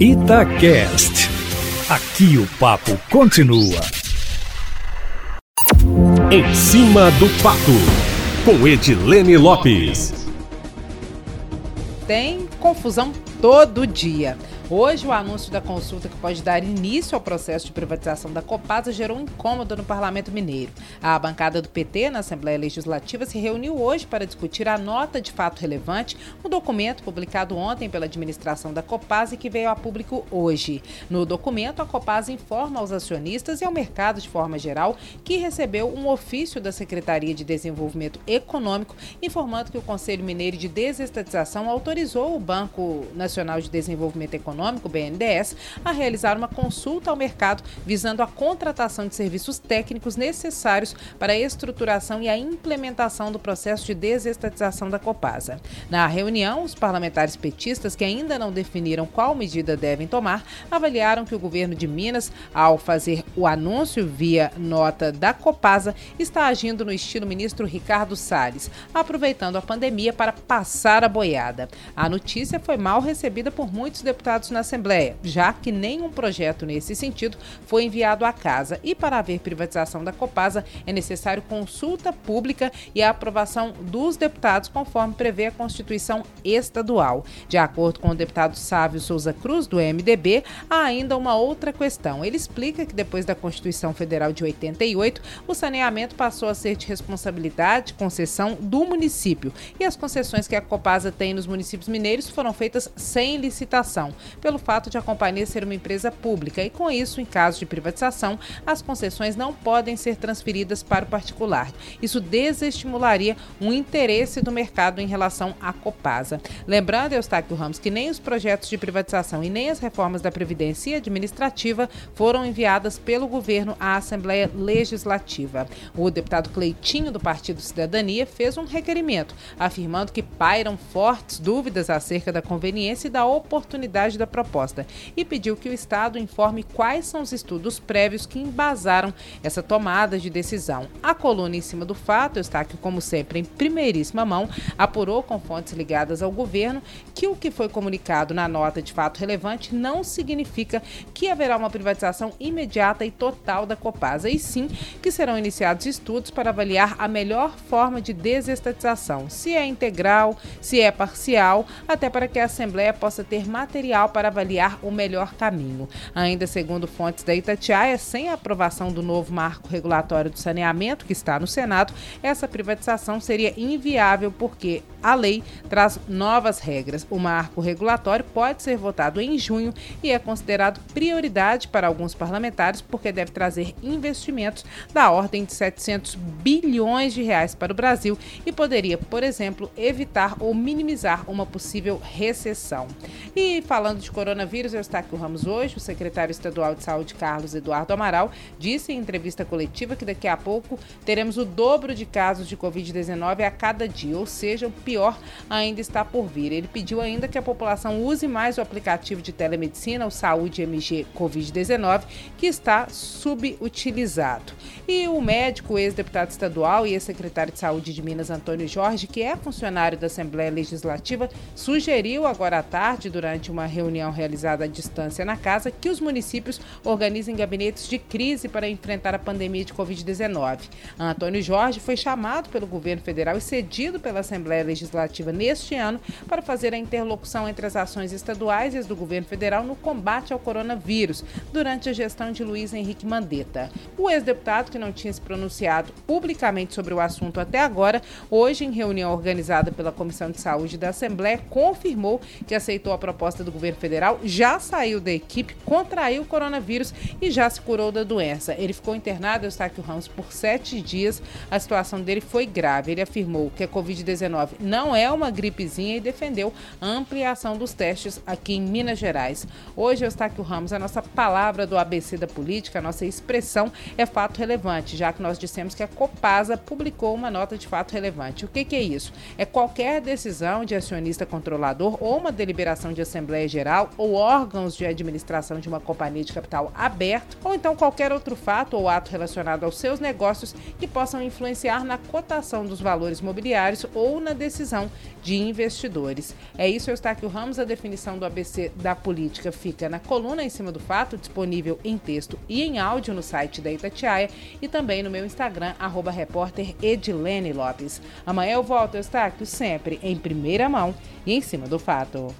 Itacast. Aqui o papo continua. Em cima do papo, com Edilene Lopes. Tem confusão todo dia. Hoje, o anúncio da consulta que pode dar início ao processo de privatização da Copasa gerou um incômodo no Parlamento Mineiro. A bancada do PT na Assembleia Legislativa se reuniu hoje para discutir a nota de fato relevante, um documento publicado ontem pela administração da Copasa e que veio a público hoje. No documento, a Copasa informa aos acionistas e ao mercado de forma geral que recebeu um ofício da Secretaria de Desenvolvimento Econômico informando que o Conselho Mineiro de Desestatização autorizou o Banco Nacional de Desenvolvimento Econômico Econômico, BNDES, a realizar uma consulta ao mercado visando a contratação de serviços técnicos necessários para a estruturação e a implementação do processo de desestatização da Copasa. Na reunião, os parlamentares petistas, que ainda não definiram qual medida devem tomar, avaliaram que o governo de Minas, ao fazer o anúncio via nota da Copasa, está agindo no estilo ministro Ricardo Salles, aproveitando a pandemia para passar a boiada. A notícia foi mal recebida por muitos deputados na Assembleia, já que nenhum projeto nesse sentido foi enviado à Casa. E para haver privatização da Copasa, é necessário consulta pública e a aprovação dos deputados, conforme prevê a Constituição Estadual. De acordo com o deputado Sávio Souza Cruz, do MDB, há ainda uma outra questão. Ele explica que depois da Constituição Federal de 88, o saneamento passou a ser de responsabilidade, concessão do município. E as concessões que a Copasa tem nos municípios mineiros foram feitas sem licitação pelo fato de a companhia ser uma empresa pública e, com isso, em caso de privatização, as concessões não podem ser transferidas para o particular. Isso desestimularia um interesse do mercado em relação à Copasa. Lembrando, Eustáquio Ramos, que nem os projetos de privatização e nem as reformas da Previdência Administrativa foram enviadas pelo governo à Assembleia Legislativa. O deputado Cleitinho, do Partido Cidadania, fez um requerimento, afirmando que pairam fortes dúvidas acerca da conveniência e da oportunidade da proposta e pediu que o Estado informe quais são os estudos prévios que embasaram essa tomada de decisão. A coluna em cima do fato, está aqui, como sempre, em primeiríssima mão, apurou com fontes ligadas ao governo que o que foi comunicado na nota de fato relevante não significa que haverá uma privatização imediata e total da Copasa, e sim que serão iniciados estudos para avaliar a melhor forma de desestatização, se é integral, se é parcial, até para que a Assembleia possa ter material para avaliar o melhor caminho. Ainda segundo fontes da Itatiaia, sem a aprovação do novo marco regulatório do saneamento que está no Senado, essa privatização seria inviável porque a lei traz novas regras. O marco regulatório pode ser votado em junho e é considerado prioridade para alguns parlamentares porque deve trazer investimentos da ordem de 700 bilhões de reais para o Brasil e poderia, por exemplo, evitar ou minimizar uma possível recessão. E falando de coronavírus, eu estou aqui o Ramos hoje, o secretário estadual de saúde, Carlos Eduardo Amaral, disse em entrevista coletiva que daqui a pouco teremos o dobro de casos de Covid-19 a cada dia, ou seja, o pior ainda está por vir. Ele pediu ainda que a população use mais o aplicativo de telemedicina, o Saúde MG Covid-19, que está subutilizado. E o médico, ex-deputado estadual e ex-secretário de Saúde de Minas, Antônio Jorge, que é funcionário da Assembleia Legislativa, sugeriu agora à tarde, durante uma reunião realizada à distância na casa, que os municípios organizem gabinetes de crise para enfrentar a pandemia de Covid-19. Antônio Jorge foi chamado pelo governo federal e cedido pela Assembleia Legislativa neste ano para fazer a interlocução entre as ações estaduais e as do governo federal no combate ao coronavírus, durante a gestão de Luiz Henrique Mandetta. O ex-deputado, que não tinha se pronunciado publicamente sobre o assunto até agora, hoje, em reunião organizada pela Comissão de Saúde da Assembleia, confirmou que aceitou a proposta do governo federal, já saiu da equipe, contraiu o coronavírus e já se curou da doença. Ele ficou internado, Eustáquio Ramos, por sete dias. A situação dele foi grave. Ele afirmou que a Covid-19 não é uma gripezinha e defendeu a ampliação dos testes aqui em Minas Gerais. Hoje, Eustáquio Ramos, a nossa palavra do ABC da política, a nossa expressão é fato relevante já que nós dissemos que a Copasa publicou uma nota de fato relevante. O que, que é isso? É qualquer decisão de acionista controlador ou uma deliberação de Assembleia Geral geral ou órgãos de administração de uma companhia de capital aberto, ou então qualquer outro fato ou ato relacionado aos seus negócios que possam influenciar na cotação dos valores mobiliários ou na decisão de investidores. É isso, Eustáquio Ramos. A definição do ABC da política fica na coluna em cima do fato, disponível em texto e em áudio no site da Itatiaia e também no meu Instagram, arroba. Amanhã eu volto, Eustáquio, sempre em primeira mão e em cima do fato.